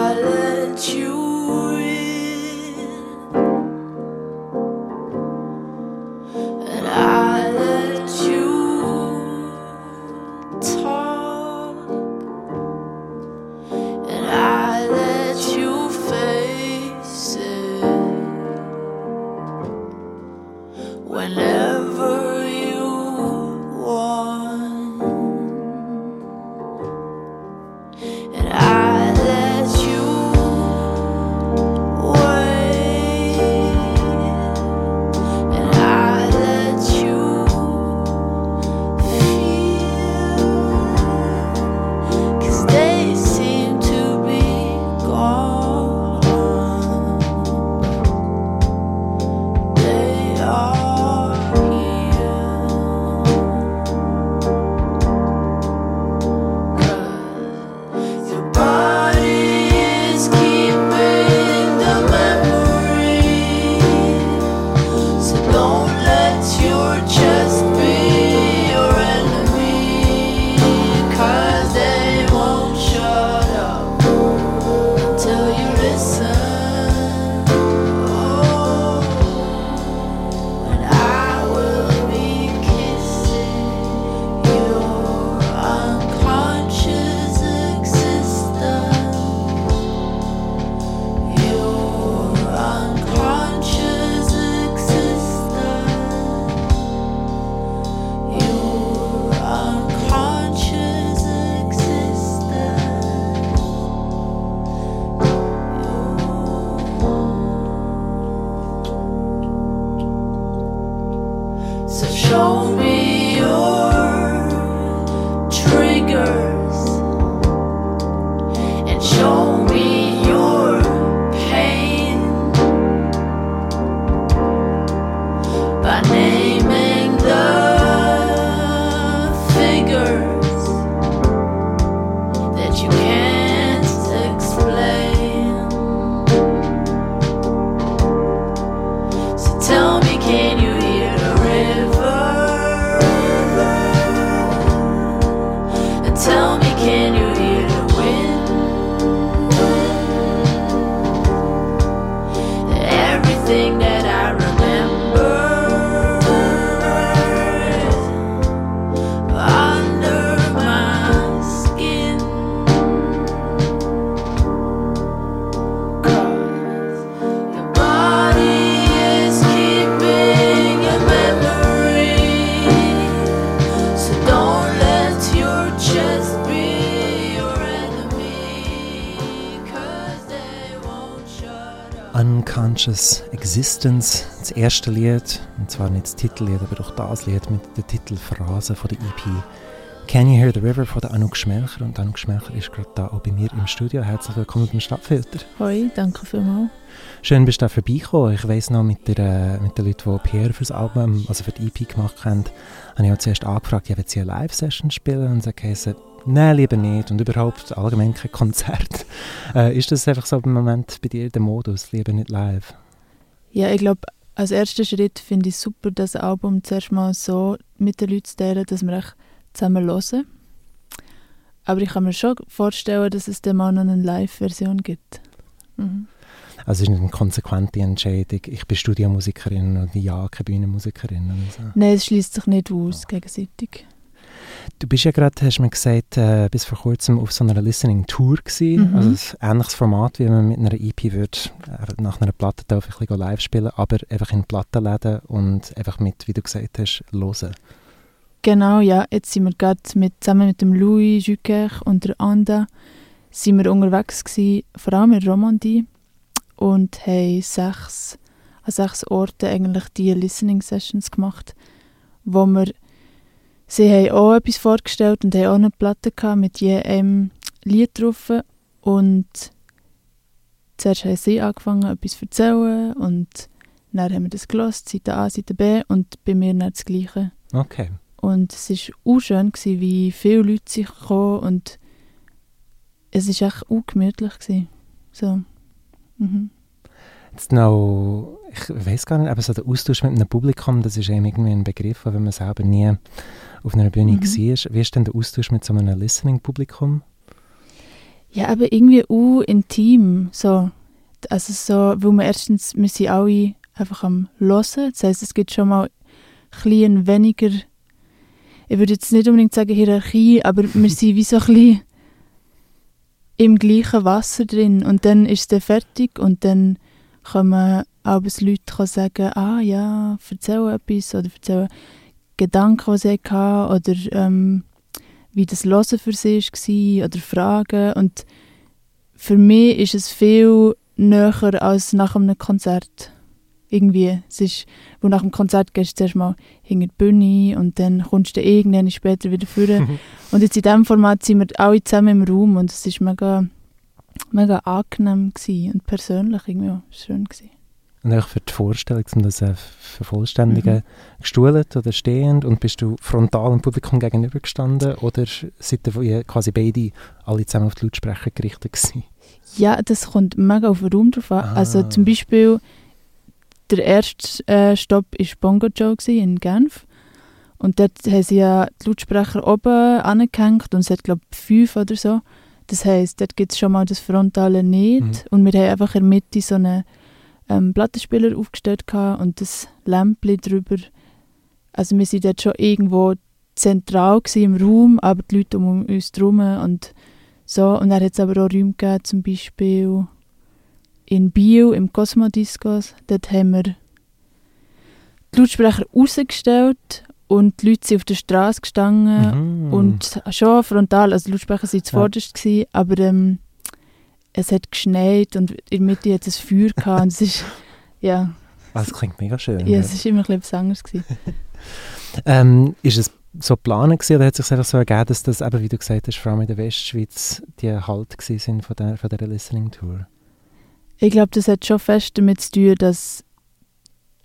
I let you Unconscious Existence, das erste Lied, und zwar nicht das Titellied, aber doch das Lied mit der Titelphrase von der EP Can You Hear the River von der Anouk Schmelcher. Und Anouk Schmelcher ist gerade da auch bei mir im Studio. Herzlich willkommen beim Stadtfilter. Hoi, danke vielmals. Schön, bist du da vorbeigekommen. Ich weiss noch, mit, der, mit den Leuten, die Pierre fürs Album, also für die EP gemacht haben, habe ich auch zuerst angefragt, ja, wollen sie eine Live-Session spielen? Und sie haben nein, lieber nicht. Und überhaupt allgemein kein Konzert. Äh, ist das einfach so im Moment bei dir der Modus, lieber nicht live? Ja, ich glaube, als erster Schritt finde ich es super, das Album zuerst mal so mit den Leuten zu teilen, dass wir echt zusammen hören. Aber ich kann mir schon vorstellen, dass es dann mal noch eine Live-Version gibt. Mhm. Also es ist nicht eine konsequente Entscheidung, ich bin Studiomusikerin und ja, keine Bühnenmusikerin. So. Nein, es schließt sich nicht aus gegenseitig. Du bist ja gerade, hast du mir gesagt, äh, bis vor kurzem auf so einer Listening-Tour gewesen. Mhm. Also ein ähnliches Format, wie man mit einer EP würde, äh, nach einer Platte darf ich ein bisschen live spielen, aber einfach in Plattenläden und einfach mit, wie du gesagt hast, hören. Genau, ja. Jetzt sind wir gerade mit, zusammen mit dem Louis Juker und der Anda sind wir unterwegs gewesen, vor allem in Romandie und haben sechs, an sechs Orten eigentlich die Listening Sessions gemacht, wo wir sie haben auch etwas vorgestellt und haben auch eine Platte gehabt mit je einem Lied drauf und zuerst haben sie angefangen etwas zu erzählen und dann haben wir das gelost, Seite A, Seite B und bei mir dann das Gleiche. Okay. Und es war auch schön, gewesen, wie viele Leute sich kamen und es war echt auch gemütlich. Gewesen. So. Mhm. Jetzt noch, ich weiß gar nicht, aber so der Austausch mit einem Publikum, das ist einem irgendwie ein Begriff, wenn man selber nie auf einer Bühne Mhm. war. Wie ist denn der Austausch mit so einem Listening-Publikum? Ja, aber irgendwie auch intim. So. Also so, weil wir erstens, wir sind alle einfach am Hören. Das heisst, es gibt schon mal ein weniger, ich würde jetzt nicht unbedingt sagen Hierarchie, aber wir sind wie so ein bisschen im gleichen Wasser drin. Und dann ist es dann fertig und dann können auch Leute sagen, ah ja, erzähl etwas oder erzähl Gedanken, die sie hatten oder ähm, wie das Hören für sie war oder Fragen. Und für mich ist es viel näher als nach einem Konzert. Irgendwie. Es ist, wo nach dem Konzert gehst du zuerst mal hinter die Bühne und dann kommst du irgendwann später wieder vor. und jetzt in diesem Format sind wir alle zusammen im Raum und es war mega, mega angenehm und persönlich irgendwie schön gewesen. Und für die Vorstellung, um das zu vervollständigen, Mhm. gestuhlt oder stehend und bist du frontal dem Publikum gegenüber gestanden oder seid ihr quasi beide alle zusammen auf die Lautsprecher gerichtet gewesen? Ja, das kommt mega auf den Raum drauf an. Ah. Also zum Beispiel, der erste äh, Stopp war Bongo Joe in Genf. Und dort haben sie ja die Lautsprecher oben angehängt und es hat, glaube ich, fünf oder so. Das heisst, dort gibt es schon mal das Frontale nicht. Mhm. Und wir haben einfach in der Mitte so einen ähm, Plattenspieler aufgestellt gehabt und das Lämpchen drüber. Also wir sind dort schon irgendwo zentral im Raum, aber die Leute um uns herum und so. Und dann hat es aber auch Räume gegeben, zum Beispiel in Bio, im Cosmodiscos. Dort haben wir die Lautsprecher rausgestellt und die Leute sind auf der Straße gestanden Mhm. und schon frontal, also die Lautsprecher waren Ja. zuvorderst, gewesen, aber ähm, es hat geschneit und in der Mitte hat es Feuer gehabt und es ist, ja, Ah, das klingt mega schön. ja, es ist immer ein bisschen etwas anderes gewesen. Ähm, ist es so geplant gewesen, oder hat es sich einfach so ergeben, dass das eben, wie du gesagt hast, vor allem in der Westschweiz die Halt gewesen sind von der, von der Listening Tour? Ich glaube, das hat schon fest damit zu tun, dass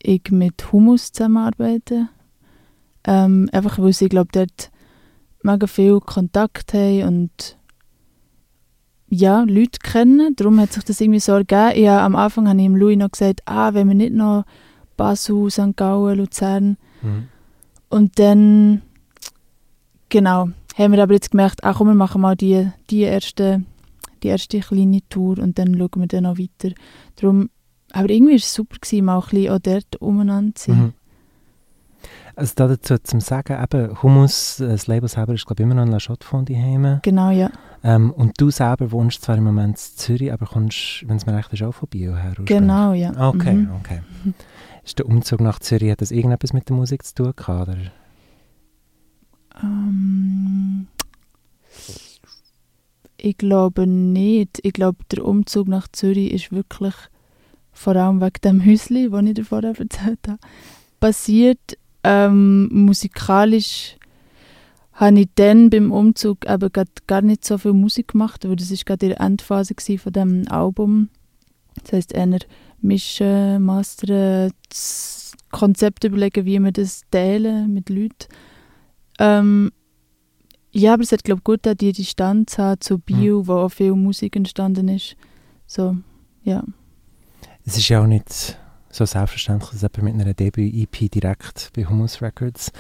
ich mit Humus zusammenarbeite. Ähm, einfach weil sie, glaube dort mega viel Kontakt haben und ja, Leute kennen. Darum hat sich das irgendwie so ergeben. Ich, am Anfang habe ich ihm Louis noch gesagt, ah, wenn wir nicht noch Basel, St. Gallen, Luzern. Mhm. Und dann, genau, haben wir aber jetzt gemerkt, ach komm, wir machen mal die, die, erste, die erste kleine Tour und dann schauen wir dann noch weiter. Darum, aber irgendwie war es super, gewesen, mal ein bisschen auch dort umeinander zu sein. Mhm. Also da dazu zum Sagen, eben Hummus, äh, das Label selber ist glaube ich immer noch in La Chotte von daheim. Genau, ja. Ähm, und du selber wohnst zwar im Moment in Zürich, aber kommst, wenn es mir recht ist, auch von Bio her. Genau, ja. Okay, Mhm. okay. Ist der Umzug nach Zürich, hat das irgendetwas mit der Musik zu tun gehabt? Oder? Ähm, ich glaube nicht. Ich glaube, der Umzug nach Zürich ist wirklich vor allem wegen dem Häusli, das ich dir vorher erzählt habe, passiert. Ähm, musikalisch habe ich dann beim Umzug grad gar nicht so viel Musik gemacht, weil das ist gerade der Endphase von dem Album. Das heisst, eher mischen, mastern, das Konzept überlegen, wie wir das teilen mit Leuten. Ähm, ja, aber es hat, glaube ich, gut getan, die Distanz zu Bio, wo auch viel Musik entstanden ist. So, ja. Es ist ja auch nicht so selbstverständlich, dass jemand mit einer Debüt-EP direkt bei Humus Records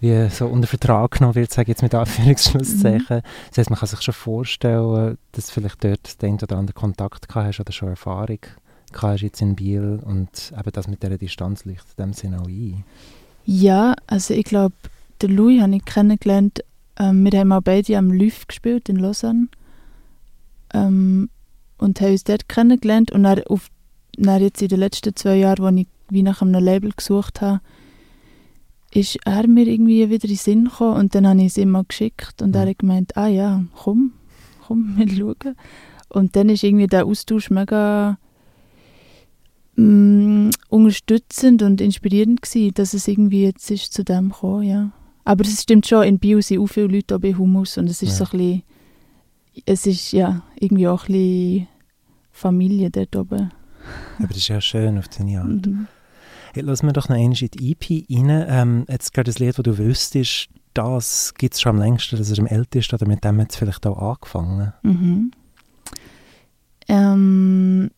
wie so unter Vertrag genommen wird, sage ich jetzt mit Anführungsschlusszeichen. Das heisst, man kann sich schon vorstellen, dass du vielleicht dort den oder anderen Kontakt gehabt hast oder schon Erfahrung gehabt hast jetzt in Biel und eben das mit dieser Distanz leuchtet in dem Sinne auch ein. Ja, also ich glaube, den Louis habe ich kennengelernt. Ähm, wir haben auch beide am LÜV gespielt in Lausanne. Ähm, und haben uns dort kennengelernt. Und dann, auf, dann jetzt in den letzten zwei Jahren, als ich wie nach einem Label gesucht habe, ist er mir irgendwie wieder in den Sinn gekommen. Und dann habe ich es ihm mal geschickt. Und er Mhm. hat gemeint, ah ja, komm, komm, wir schauen. Und dann ist irgendwie der Austausch mega mm, unterstützend und inspirierend gewesen, dass es irgendwie jetzt ist zu dem gekommen, ja. Aber es stimmt schon, in Bio sind auch viele Leute auch bei Humus und es ist Ja. so ein bisschen, es ist ja irgendwie auch ein bisschen Familie dort oben. Aber das ist ja schön auf den Jahren. Mhm. Hey, lass mir doch noch einmal in die EP rein. Ähm, jetzt gerade das Lied, das du wüsstest, das gibt es schon am längsten, das ist am ältesten oder mit dem hat es vielleicht auch angefangen. Mhm. Ähm,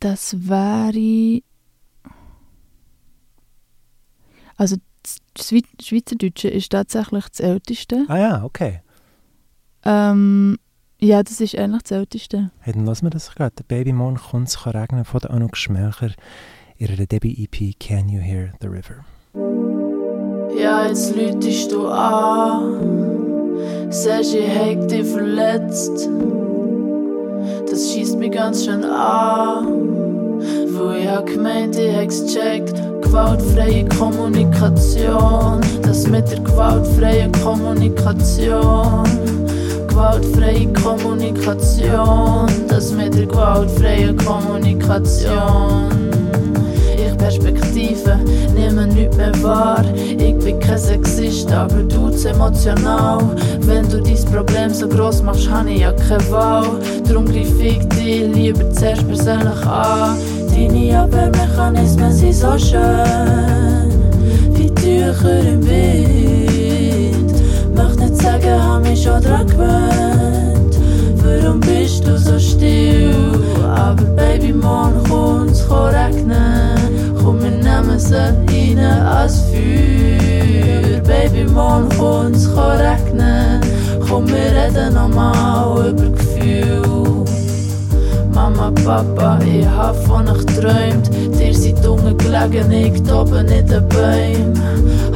das wäre. Also, das Schwei- Schweizerdeutsche ist tatsächlich das älteste. Ah ja, okay. Ähm, Ja, das ist eigentlich das Älteste. Hey, dann lassen wir das gerade. Der Baby Morgen kommt es kann regnen von der Anouk Schmelcher. Ihre Debüt-EP Can You Hear the River? Ja, jetzt lütest du an. Sagst, ich hätte dich verletzt. Das schießt mich ganz schön an. Weil ich hab gemeint, ich hätt's gecheckt. Gewaltfreie Kommunikation. Das mit der gewaltfreien Kommunikation. Gewaltfreie Kommunikation. Das mit der gewaltfreien Kommunikation. Ich Perspektive, nehme nichts mehr wahr. Ich bin kein Sexist, aber du emotional. Wenn du dein Problem so groß machst, habe ich ja keine Wahl. Darum greif ich dich lieber zuerst persönlich an. Deine Abwehrmechanismen sind so schön, wie Tücher im Wind. Möchte nicht sagen, hab mich schon dran gewöhnt. Baby, morgen kommt's kann regnen. Komm, wir nehmen sie rein als Feuer. Baby, morgen kommt's kann regnen. Komm, wir reden nochmal über Gefühl. Mama, Papa, ich hab von euch geträumt. Dir seid unten gelegen, ich oben in den Bäumen.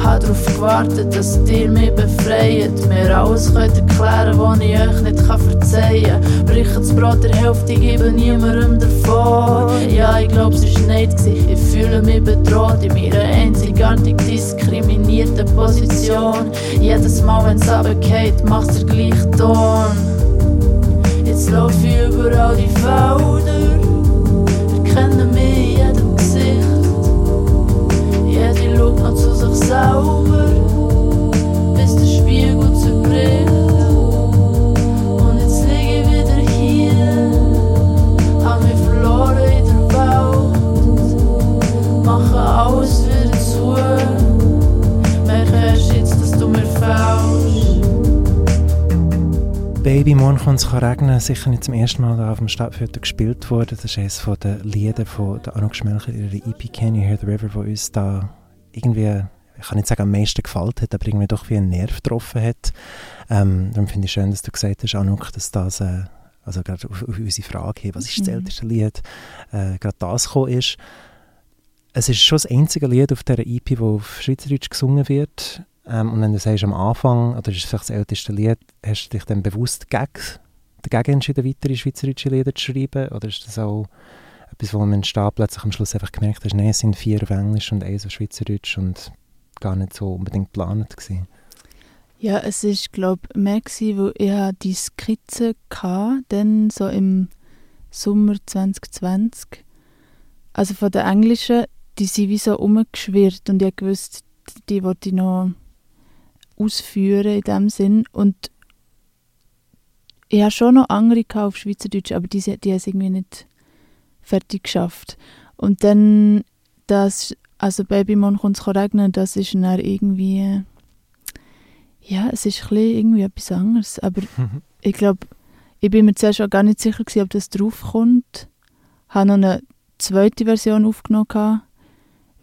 Hab darauf gewartet, dass ihr mich befreit. Mir alles könnt erklären, was ich euch nicht verzeihen kann. Brich das Brot der Hälfte, gebe niemandem davon. Ja, ich glaub, es war nicht. gewesen. Ich fühle mich bedroht in meiner einzigartig diskriminierten Position. Jedes Mal, wenn's runtergeht, macht's der gleiche Ton. Jetzt lauf ich überall die Felder, erkennen mich in jedem Gesicht. Kommt es kann regnen. Sicher nicht zum ersten Mal auf dem Stadtviertel gespielt worden. Das ist eines von den Lieder von der Anouk Schmelcher, ihre EP Can You Hear the River, wo uns da irgendwie, ich kann nicht sagen am meisten gefallen hat, aber irgendwie doch wie einen Nerv getroffen hat. Ähm, darum finde ich schön, dass du gesagt hast, Anouk, dass das, äh, also gerade auf, auf unsere Frage, hey, was ist das Mhm. älteste Lied, äh, gerade das gekommen ist. Es ist schon das einzige Lied auf dieser EP, wo auf Schweizerdeutsch gesungen wird. Ähm, und wenn du sagst, am Anfang, oder ist es vielleicht das älteste Lied, hast du dich dann bewusst gegen, dagegen entschieden, weitere schweizerische Lieder zu schreiben? Oder ist das auch etwas, wo man steht, plötzlich am Schluss einfach gemerkt hast, nein, es sind vier auf Englisch und eins auf Schweizerdeutsch und gar nicht so unbedingt geplant gewesen? Ja, es ist glaube ich mehr gewesen, weil ich die Skizze hatte, dann so im Sommer 2020. Also von der englischen, die sind wie so umgeschwirrt und ich wusste, die wollte ich noch ausführen in dem Sinn und ich hatte schon noch andere auf Schweizerdeutsch, aber die, die haben es irgendwie nicht fertig geschafft. Und dann das, also Baby Mon kommt es regnen, das ist dann irgendwie ja, es ist ein irgendwie etwas anderes, aber ich glaube, ich bin mir zuerst auch gar nicht sicher gewesen, ob das draufkommt. Ich habe noch eine zweite Version aufgenommen,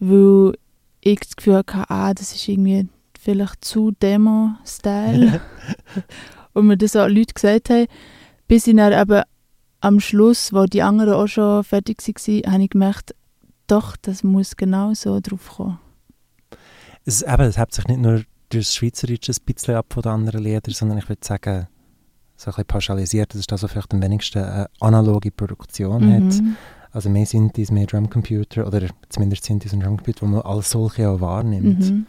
weil ich das Gefühl hatte, ah, das ist irgendwie vielleicht zu Demo-Style. Und mir das auch Leute gesagt haben, bis ich dann eben am Schluss, wo die anderen auch schon fertig waren, habe ich gemerkt, doch, das muss genau so draufkommen. Es, eben, es hebt sich nicht nur durch das Schweizerische ein bisschen ab von den anderen Liedern, sondern ich würde sagen, so ein bisschen pauschalisiert, das ist das, was vielleicht am wenigsten eine analoge Produktion hat. Mhm. Also mehr Synthes, mehr Drumcomputer oder zumindest Synthes und Drumcomputer, wo man alles solche auch wahrnimmt. Mhm.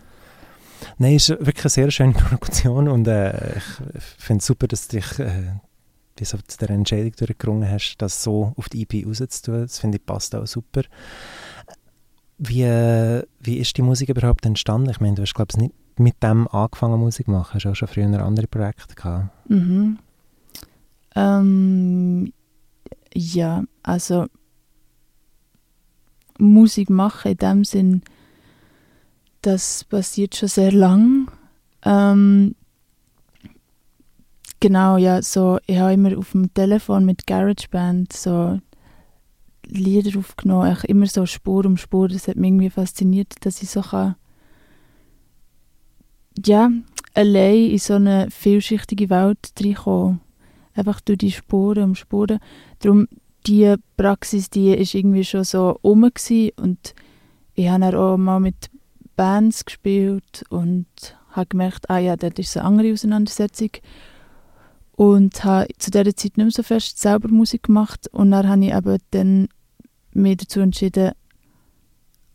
Nein, es ist wirklich eine sehr schöne Produktion und äh, ich finde es super, dass du dich äh, so zu der Entscheidung durchgerungen hast, das so auf die EP rauszutun. Das finde ich passt auch super. Wie, äh, wie ist die Musik überhaupt entstanden? Ich meine, du hast glaube ich nicht mit dem angefangen Musik zu machen, hast auch schon früher andere Projekte gehabt. Mhm. Ähm, ja, also Musik machen in dem Sinn, das passiert schon sehr lang. Ähm, genau, ja, so, ich habe immer auf dem Telefon mit GarageBand so Lieder aufgenommen, eigentlich immer so Spur um Spur. Das hat mich irgendwie fasziniert, dass ich so kann, ja, allein in so eine vielschichtige Welt reinkommen. einfach durch die Spuren und Spuren. Darum, die Praxis, die ist irgendwie schon so rum und ich habe auch mal mit Bands gespielt und habe gemerkt, ah ja, das ist eine andere Auseinandersetzung und habe zu dieser Zeit nicht mehr so fest selber Musik gemacht und dann habe ich eben dann mich dazu entschieden,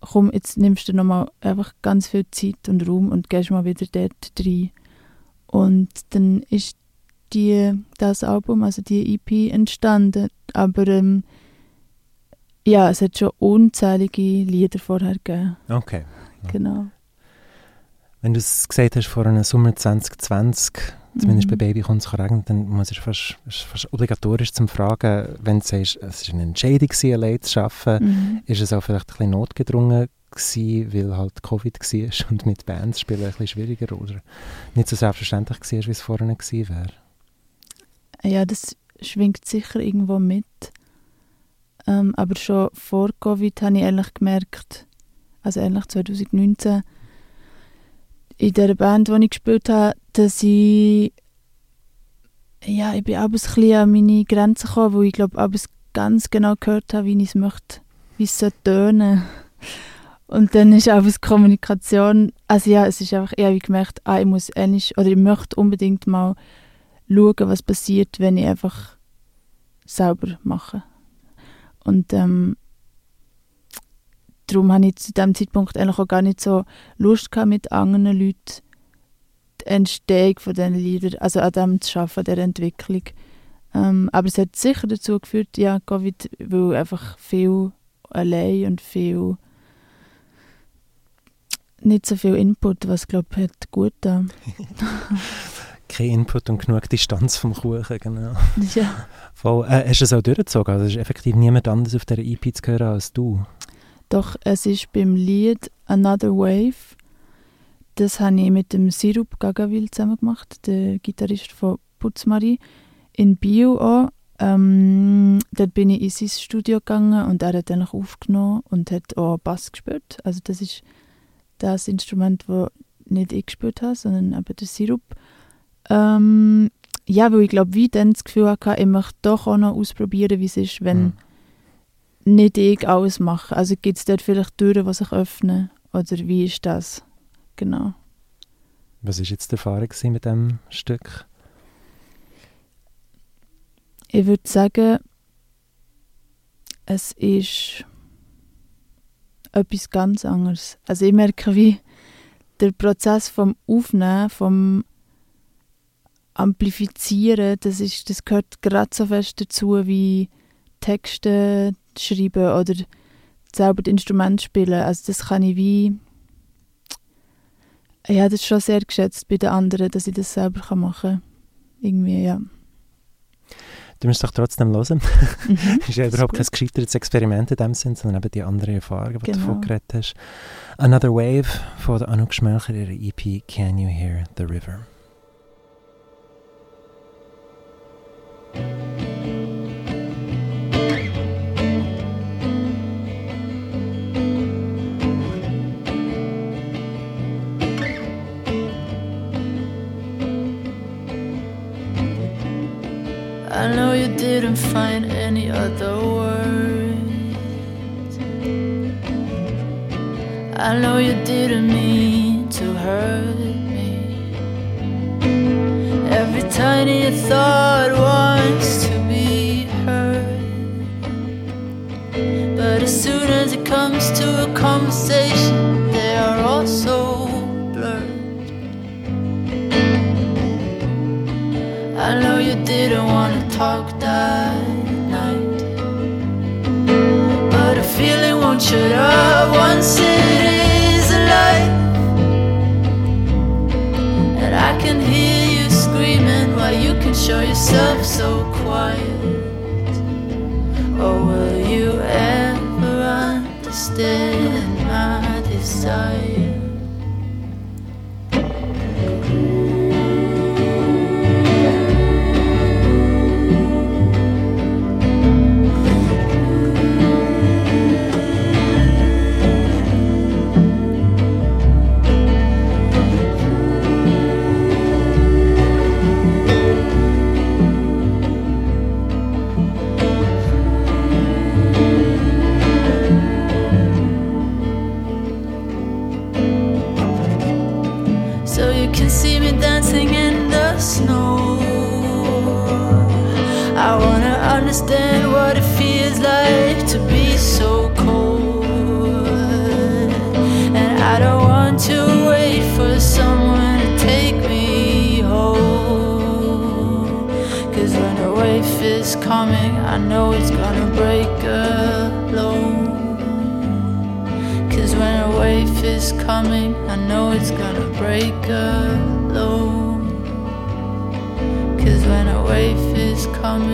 komm, jetzt nimmst du nochmal einfach ganz viel Zeit und Raum und gehst mal wieder dort rein. Und dann ist die, das Album, also die EP entstanden, aber ähm, ja, es hat schon unzählige Lieder vorher gegeben. Okay. Genau. Wenn du es gesagt hast, vor einem Sommer 2020, zumindest Mhm. bei Baby kommt es regnen, dann muss ich fast, ist fast obligatorisch zum Fragen, wenn du sagst, es war eine Entscheidung, gewesen, allein zu arbeiten, Mhm. ist es auch vielleicht ein bisschen notgedrungen gewesen, weil halt Covid war und mit Bands spielen ein bisschen schwieriger oder nicht so selbstverständlich war, wie es vorher gewesen wäre? Ja, das schwingt sicher irgendwo mit. Ähm, aber schon vor Covid habe ich ehrlich gemerkt, also ehrlich 2019, in der Band, die ich gespielt habe, dass ich ja, ich bin abends ein bisschen an meine Grenzen gekommen, wo ich glaube, abends ganz genau gehört habe, wie ich es möchte, wie es soll tönen. Und dann ist abends Kommunikation, also ja, es ist einfach, ich habe gemerkt, ah, ich muss eigentlich, oder ich möchte unbedingt mal schauen, was passiert, wenn ich einfach selber mache. Und ähm, darum habe ich zu diesem Zeitpunkt eigentlich auch gar nicht so Lust gehabt, mit anderen Leuten die Entstehung von diesen Liedern, also an dem zu arbeiten, an dieser Entwicklung. Ähm, aber es hat sicher dazu geführt, ja, Covid, weil einfach viel allein und viel nicht so viel Input, was glaube ich hat gut da. Kein Input und genug Distanz vom Kuchen, genau. ja. Voll. Äh, hast du es auch durchgezogen? Also ist effektiv niemand anders auf dieser EP zu hören als du? Doch es ist beim Lied Another Wave, das habe ich mit dem Sirup Gagavil zusammen gemacht, der Gitarrist von Putzmarie, in Bio auch. Ähm, dort bin ich in sein Studio gegangen und er hat dann auch aufgenommen und hat auch Bass gespielt. Also das ist das Instrument, das nicht ich gespielt habe, sondern eben der Sirup. Ähm, ja, weil ich glaube, wie dann das Gefühl hatte, ich möchte doch auch noch ausprobieren, wie es ist, wenn Mhm. Nicht ich alles mache. Also gibt es dort vielleicht Türen, die sich öffnen? Oder wie ist das? Genau. Was war jetzt die Erfahrung mit diesem Stück? Ich würde sagen, es ist etwas ganz anderes. Also ich merke, wie der Prozess vom Aufnehmen, vom Amplifizieren, das, ist, das gehört gerade so fest dazu, wie Texte schreiben oder selber das Instrument spielen. Also das kann ich wie... Ich habe das schon sehr geschätzt bei den anderen, dass ich das selber machen kann. Irgendwie, ja. Du musst doch trotzdem hören. Mhm. Es ist ja Das überhaupt gut. kein gescheitertes Experiment in dem Sinn, sondern eben die andere Erfahrung, die du Genau. davon geredet hast. Another Wave von der Anouk Schmelcher, ihrer EP Can You Hear the River? I know you didn't find any other words. I know you didn't mean to hurt me. Every tiny thought wants to be heard. But as soon as it comes to a conversation, they are all talk that night. But a feeling won't shut up once it is alive. And I can hear you screaming while you can show yourself so quiet. Or will you ever understand my desire?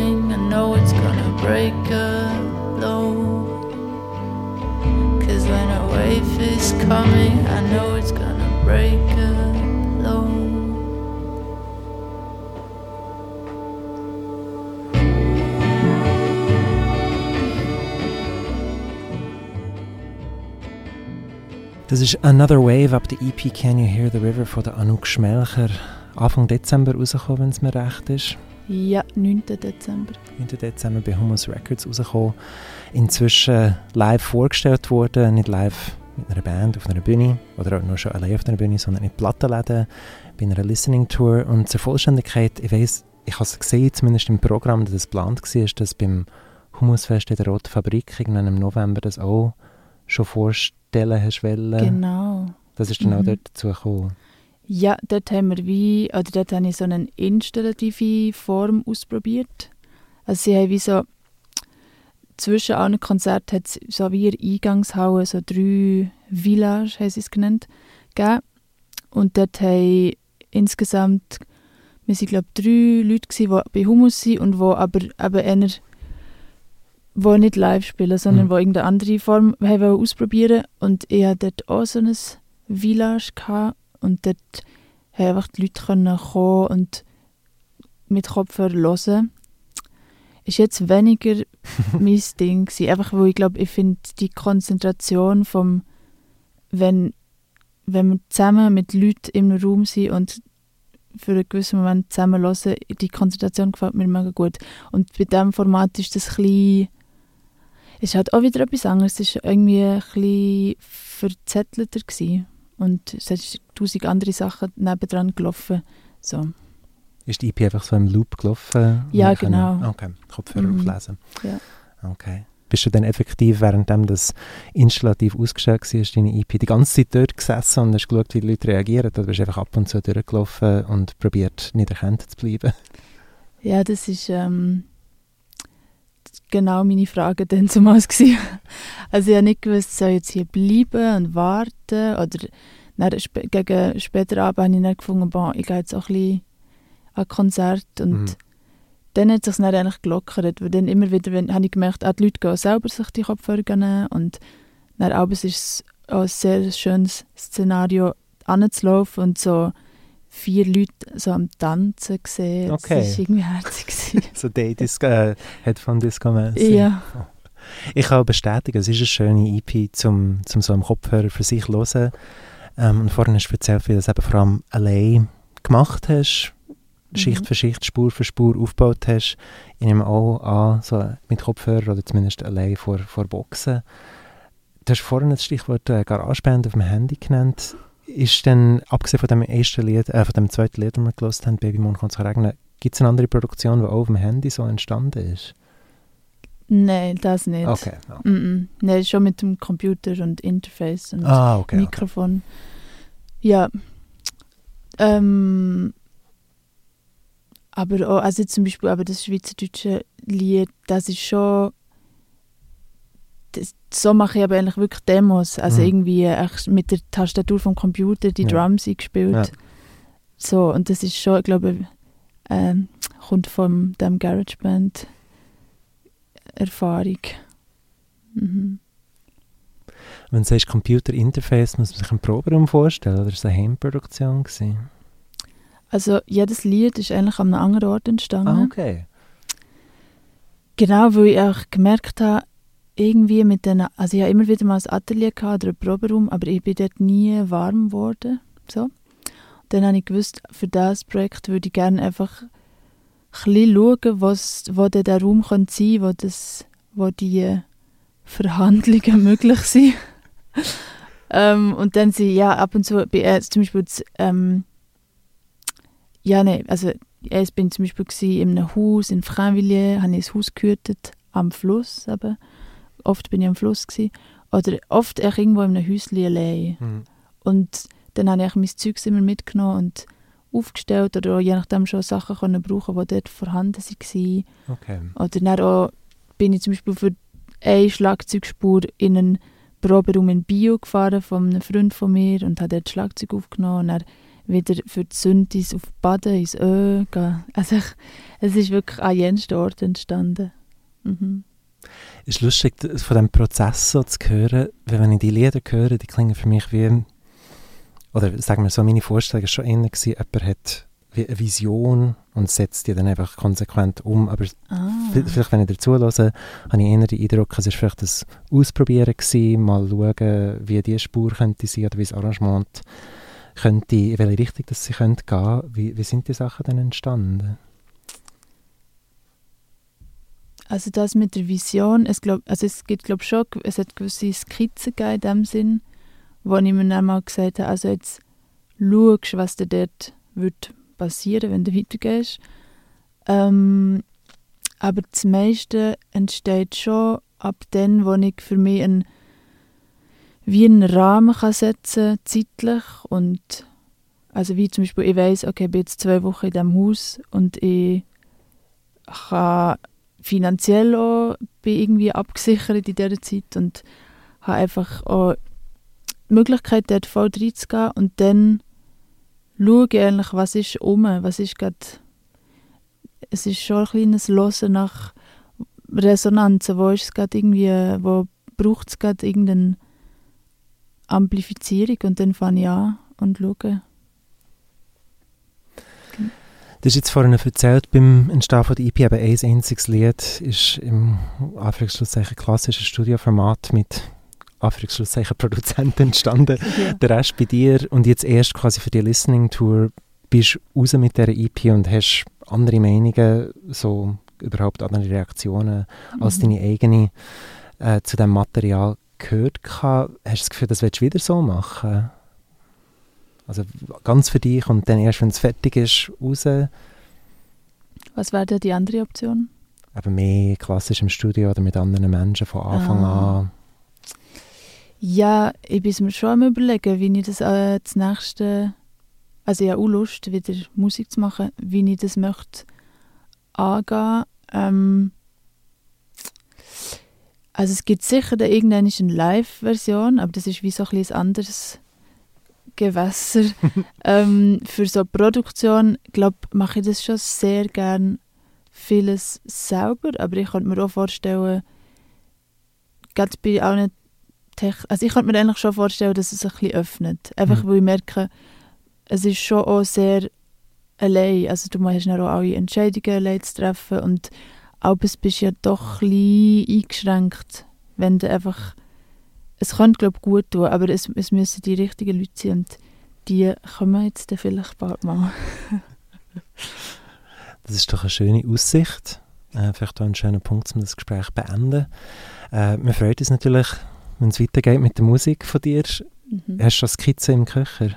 Coming, I know it's gonna break alone. Cause when a wave is coming, I know it's gonna break alone. Das ist Another Wave ab der EP Can You Hear the River von der Anouk Schmelcher. Anfang Dezember rausgekommen, wenn es mir recht ist. Ja, 9. Dezember. 9. Dezember bei Humus Records rausgekommen. Inzwischen live vorgestellt worden, nicht live mit einer Band auf einer Bühne oder auch nur schon allein auf einer Bühne, sondern in Plattenläden, bei einer Listening Tour. Und zur Vollständigkeit, ich weiß, ich habe es gesehen, zumindest im Programm, dass es geplant war, dass beim Humusfest in der Roten Fabrik irgendwann im November das auch schon vorstellen hast wollen. Genau. Das ist dann auch Mhm. dort dazu gekommen. Ja, dort haben wir wie, oder dort habe ich so eine installative Form ausprobiert. Also sie haben wie so, zwischen allen Konzerten hat es so wie eine Eingangshalle, so drei Villages, haben sie es genannt, gegeben. Und dort haben insgesamt, wir sind glaube drei Leute gewesen, die bei Humus sind und die aber eben eher, die nicht live spielen, sondern Mhm. die irgendeine andere Form haben ausprobieren Und ich hatte dort auch so ein Village gehabt und dort haben einfach die Leute können kommen und mit Kopfhörer hören. Ist jetzt weniger mein Ding gewesen. Einfach weil ich glaube, ich finde die Konzentration vom, wenn, wenn wir zusammen mit Leuten im Raum sind und für einen gewissen Moment zusammen hören, die Konzentration gefällt mir mega gut. Und bei diesem Format ist das ein ist halt auch wieder etwas anderes. Es war irgendwie ein bisschen verzettelter gewesen. Und es sind tausend andere Sachen nebendran gelaufen. So. Ist die EP einfach so im Loop gelaufen? Ja, können- genau. Okay, Kopfhörer Mhm. auflesen. Ja. Okay. Bist du dann effektiv, währenddem das installativ ausgestellt war, deine EP, die ganze Zeit dort gesessen und hast geschaut, wie die Leute reagieren? Oder bist du einfach ab und zu durchgelaufen und probiert, nicht erkannt zu bleiben? Ja, das ist ähm, genau meine Frage dann zumal gewesen. Also ich habe nicht gewusst, soll ich jetzt hier bleiben und warten oder dann sp gegen später Abend habe ich dann gefunden, boah, ich gehe jetzt auch ein bisschen an Konzert und Mhm. dann hat es sich dann eigentlich gelockert, weil dann immer wieder, wenn, habe ich gemerkt, ah, die Leute gehen selber sich die Kopfhörer nehmen und dann abends ist es auch ein sehr schönes Szenario, anzulaufen und so vier Leute so am Tanzen gesehen. Okay. Das war irgendwie herzig. so Day-Disco, äh, Headphone-Disco-mässig. ja. Ich kann bestätigen, es ist eine schöne EP, zum, zum so am Kopfhörer für sich zu hören. Ähm, und vorhin hast du erzählt, wie du das eben vor allem allein gemacht hast, Schicht Mhm. für Schicht, Spur für Spur aufgebaut hast. Ich nehme auch an, so mit Kopfhörer oder zumindest allein vor, vor Boxen. Du hast vorhin das Stichwort äh, Garageband auf dem Handy genannt. Ist denn, abgesehen von dem ersten Lied, äh, von dem zweiten Lied, das wir gehört haben, Baby Moon kann es regnen, gibt es eine andere Produktion, die auch auf dem Handy so entstanden ist? Nein, das nicht. Okay. okay. Mm -mm. Nein, schon mit dem Computer und Interface und Ah, okay. okay. Mikrofon. Ja. Ähm, aber auch, also zum Beispiel aber das schweizerdeutsche Lied, das ist schon so mache ich aber eigentlich wirklich Demos. Also Mhm. irgendwie echt mit der Tastatur vom Computer die Ja. Drums eingespielt. Ja. So, und das ist schon, ich glaube, ähm, kommt von dem GarageBand Erfahrung. Mhm. Wenn du sagst Computer Interface, muss man sich einen Proberaum vorstellen oder war es eine Heimproduktion? gewesen? Also jedes Lied ist eigentlich an einem anderen Ort entstanden. Ah, okay. Genau, weil ich auch gemerkt habe, irgendwie mit den, also ich habe immer wieder mal ein Atelier gehabt oder einen Proberaum, aber ich bin dort nie warm geworden. So. Dann habe ich gewusst, für das Projekt würde ich gerne einfach ein bisschen schauen, was, wo der Raum sein wo, das, wo die Verhandlungen möglich sind. ähm, und dann sind ja ab und zu, bei, äh, zum Beispiel, das, ähm, ja, nein, also ich bin zum Beispiel in einem Haus in Frainvilliers, habe ich ein Haus gehütet, am Fluss eben. Oft bin ich am Fluss gewesen. Oder oft auch irgendwo in einem Häuschen allein. Mhm. Und dann habe ich mein Zeug immer mitgenommen und aufgestellt oder auch je nachdem schon Sachen können brauchen, die dort vorhanden waren. Okay. Oder dann auch bin ich zum Beispiel für eine Schlagzeugspur in einen Proberaum in Bio gefahren von einem Freund von mir und habe dort Schlagzeug aufgenommen und dann wieder für die Sündis auf Baden ins Ö gehen. Also ich, es ist wirklich an jensten Ort entstanden. Mhm. Ist lustig, von diesem Prozess so zu hören, weil wenn ich die Lieder höre, die klingen für mich wie, oder sagen wir so, meine Vorstellung war schon eher, gewesen, jemand hat wie eine Vision und setzt die dann einfach konsequent um, aber Ah. vielleicht, wenn ich dazu höre, habe ich eher den Eindruck, es war vielleicht das Ausprobieren gewesen, mal schauen, wie die Spur könnte sein oder wie das Arrangement könnte, in welche Richtung das sie könnte gehen. Wie, wie sind die Sachen dann entstanden? Also das mit der Vision, es, glaub, also es gibt glaube schon, es hat gewisse Skizzen gegeben in dem Sinn, wo ich mir dann mal gesagt habe, also jetzt schaust, was dir dort wird passieren, wenn du weitergehst. Ähm, aber das meiste entsteht schon ab dann, wo ich für mich einen, wie einen Rahmen kann setzen zeitlich und also wie zum Beispiel, ich weiß okay, ich bin jetzt zwei Wochen in diesem Haus und ich kann finanziell auch bin irgendwie abgesichert in dieser Zeit und habe einfach auch die Möglichkeit, dort voll reinzugehen und dann schaue ich eigentlich, was ist um, was ist gerade es ist schon ein kleines Hören nach Resonanzen, wo ist es gerade irgendwie, wo braucht es gerade irgendeine Amplifizierung? Und dann fange ich an und schaue. Du hast jetzt vorhin erzählt, beim Entstehen von der EP eben ein einziges Lied ist im Anführungszeichen klassischen Studioformat mit Anführungszeichen Produzenten entstanden. Ja. Der Rest bei dir und jetzt erst quasi für die Listening Tour bist du raus mit dieser EP und hast andere Meinungen, so überhaupt andere Reaktionen als Mhm. deine eigene äh, zu diesem Material gehört. Hast du das Gefühl, das willst du wieder so machen? Also ganz für dich und dann erst, wenn es fertig ist, raus, Was wäre denn die andere Option? eben mehr klassisch im Studio oder mit anderen Menschen von Anfang Ah. an. Ja, ich bin mir schon am überlegen, wie ich das äh, das nächste, also ich habe auch Lust, wieder Musik zu machen, wie ich das möchte angehen. Ähm, also es gibt sicher dann irgendwann eine Live-Version, aber das ist wie so ein, ein anderes Gewässer. ähm, für so Produktion, glaube mache ich das schon sehr gern vieles selber, aber ich könnte mir auch vorstellen, gerade bei allen Tech also ich könnte mir eigentlich schon vorstellen, dass es ein bisschen öffnet. Einfach Mhm. weil ich merke, es ist schon auch sehr allein. Also du hast dann auch alle Entscheidungen allein zu treffen und auch bist du ja doch ein bisschen eingeschränkt, wenn du einfach es könnte glaube gut tun, aber es, es müssen die richtigen Leute sein und die kommen jetzt dann vielleicht bald mal. Das ist doch eine schöne Aussicht. Äh, vielleicht auch ein schöner Punkt, um das Gespräch zu beenden. Äh, wir freuen uns natürlich, wenn es weitergeht mit der Musik von dir. Mhm. Hast du schon Skizzen im Köcher?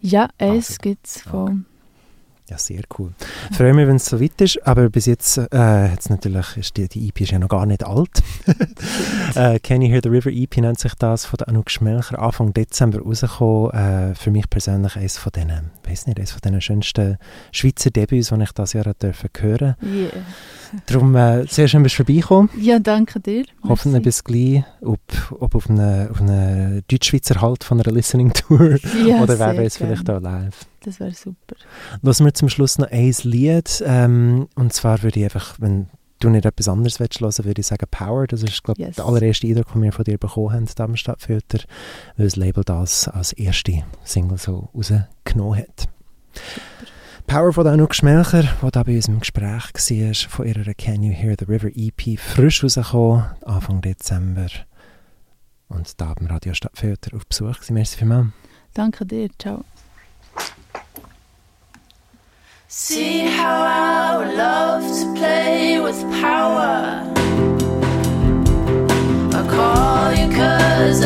Ja, eins Also, gibt es von Ja, sehr cool. Freue mich, wenn es so weit ist, aber bis jetzt, äh, jetzt natürlich ist die, die EP ist ja noch gar nicht alt. äh, Can You Hear the River EP nennt sich das, von der Anouk Schmelcher, Anfang Dezember rausgekommen. Äh, für mich persönlich eines von diesen, weiß nicht, eines von den schönsten Schweizer Debüts, die ich das Jahr dürfen hören. Yeah. Darum äh, sehr schön, bist du vorbeigekommen. Ja, danke dir. Hoffentlich bis gleich, ob, ob auf einem auf eine Deutschschweizer Halt von einer Listening Tour ja, oder wer sehr weiß, vielleicht auch live. Das wäre super. Lassen wir zum Schluss noch ein Lied. Ähm, und zwar würde ich einfach, wenn du nicht etwas anderes willst hören, würde ich sagen Power. Das ist, glaube ich, Yes. der allererste Eindruck, den wir von dir bekommen haben, Darmstadtfilter, weil das Label das als erste Single so rausgenommen hat. Power von Anouk Schmelcher, die da bei uns im Gespräch war, von ihrer Can You Hear the River EP, frisch rausgekommen, Anfang Dezember. Und da beim Radio Stadtfilter auf Besuch gewesen. Merci vielmals. Danke dir, ciao. See how I love to play with power I call you cause